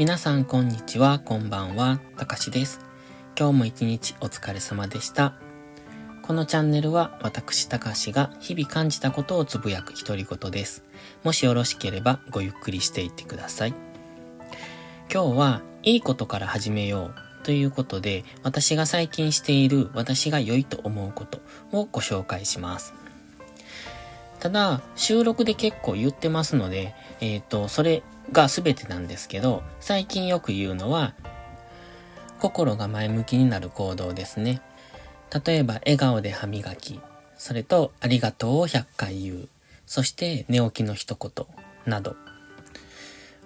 皆さんこんにちは、こんばんは、たかしです。今日も一日お疲れ様でした。このチャンネルは私たかしが日々感じたことをつぶやく独り言です。もしよろしければごゆっくりしていってください。今日はいいことから始めようということで私が最近している私が良いと思うことをご紹介します。ただ、収録で結構言ってますので、えっ、ー、と、それが全てなんですけど、最近よく言うのは、心が前向きになる行動ですね。例えば、笑顔で歯磨き、それと、ありがとうを100回言う、そして寝起きの一言、など。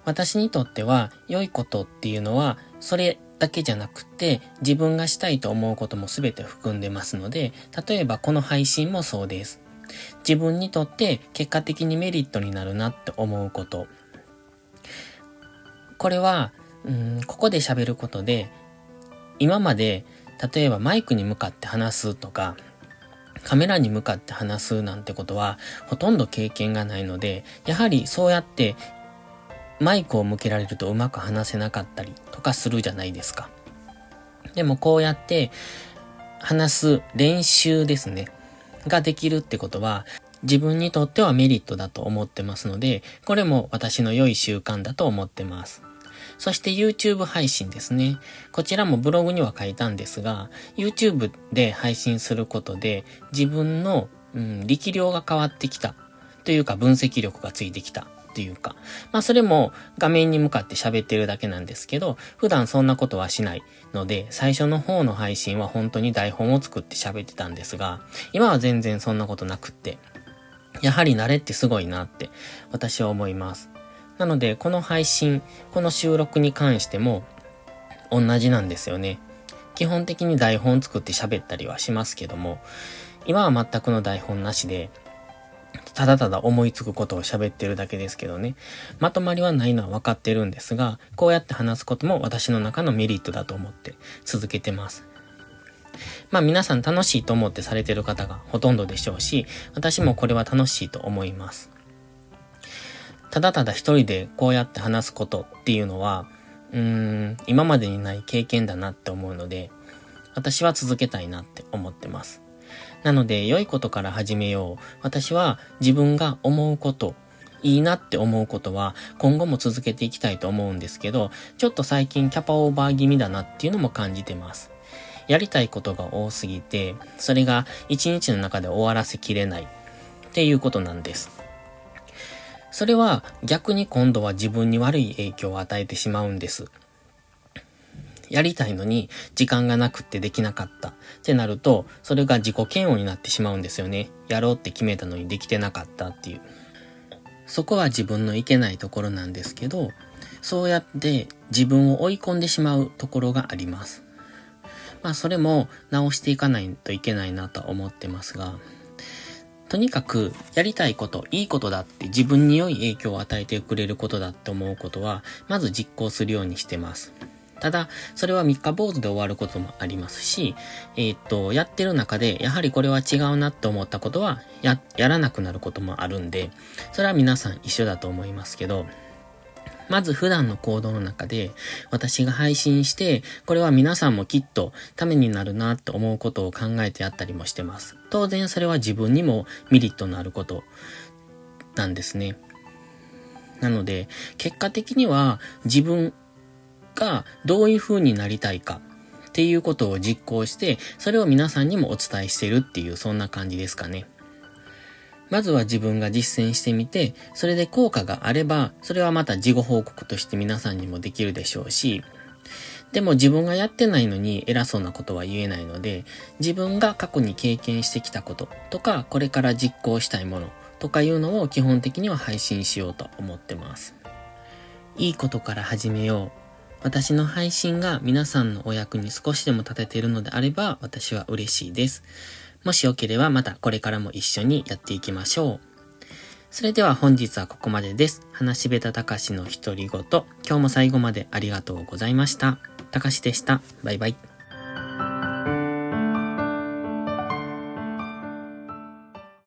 私にとっては、良いことっていうのは、それだけじゃなくて、自分がしたいと思うことも全て含んでますので、例えばこの配信もそうです。自分にとって結果的にメリットになるなって思うこと。これは、うん、ここで喋ることで、今まで、例えばマイクに向かって話すとか、カメラに向かって話すなんてことはほとんど経験がないので、やはりそうやってマイクを向けられるとうまく話せなかったりとかするじゃないですか。でもこうやって話す練習ですね。ができるってことは、自分にとってはメリットだと思ってますので、これも私の良い習慣だと思ってます。そして YouTube 配信ですね。こちらもブログには書いたんですが、YouTube で配信することで自分の、うん、力量が変わってきたというか分析力がついてきたっていうか、まあそれも画面に向かって喋ってるだけなんですけど、普段そんなことはしないので、最初の方の配信は本当に台本を作って喋ってたんですが、今は全然そんなことなくって、やはり慣れってすごいなって私は思います。なので、この配信、この収録に関しても同じなんですよね。基本的に台本作って喋ったりはしますけども、今は全くの台本なしで、ただただ思いつくことを喋ってるだけですけどね。まとまりはないのは分かってるんですが、こうやって話すことも私の中のメリットだと思って続けてます。まあ皆さん楽しいと思ってされてる方がほとんどでしょうし、私もこれは楽しいと思います。ただただ一人でこうやって話すことっていうのは、うーん、今までにない経験だなって思うので、私は続けたいなって思ってます。なので、良いことから始めよう。私は自分が思うこと、いいなって思うことは今後も続けていきたいと思うんですけど、ちょっと最近キャパオーバー気味だなっていうのも感じてます。やりたいことが多すぎて、それが一日の中で終わらせきれないっていうことなんです。それは逆に今度は自分に悪い影響を与えてしまうんです。やりたいのに時間がなくってできなかったってなると、それが自己嫌悪になってしまうんですよね。やろうって決めたのにできてなかったっていう。そこは自分のいけないところなんですけど、そうやって自分を追い込んでしまうところがあります。まあそれも直していかないといけないなと思ってますが、とにかくやりたいこと、いいことだって自分に良い影響を与えてくれることだって思うことは、まず実行するようにしてます。ただ、それは三日坊主で終わることもありますし、えー、っと、やってる中で、やはりこれは違うなって思ったことは、や、やらなくなることもあるんで、それは皆さん一緒だと思いますけど、まず普段の行動の中で私が配信して、これは皆さんもきっとためになるなって思うことを考えてやったりもしてます。当然それは自分にもメリットのあることなんですね。なので、結果的には自分がどういう風になりたいかっていうことを実行して、それを皆さんにもお伝えしてるっていうそんな感じですかね。まずは自分が実践してみて、それで効果があれば、それはまた事後報告として皆さんにもできるでしょうし、でも自分がやってないのに偉そうなことは言えないので、自分が過去に経験してきたこととか、これから実行したいものとかいうのを基本的には配信しようと思ってます。いいことから始めよう私の配信が皆さんのお役に少しでも立てているのであれば私は嬉しいです。もしよければまたこれからも一緒にやっていきましょう。それでは本日はここまでです。話しべたたかしの独り言。今日も最後までありがとうございました。たかしでした。バイバイ。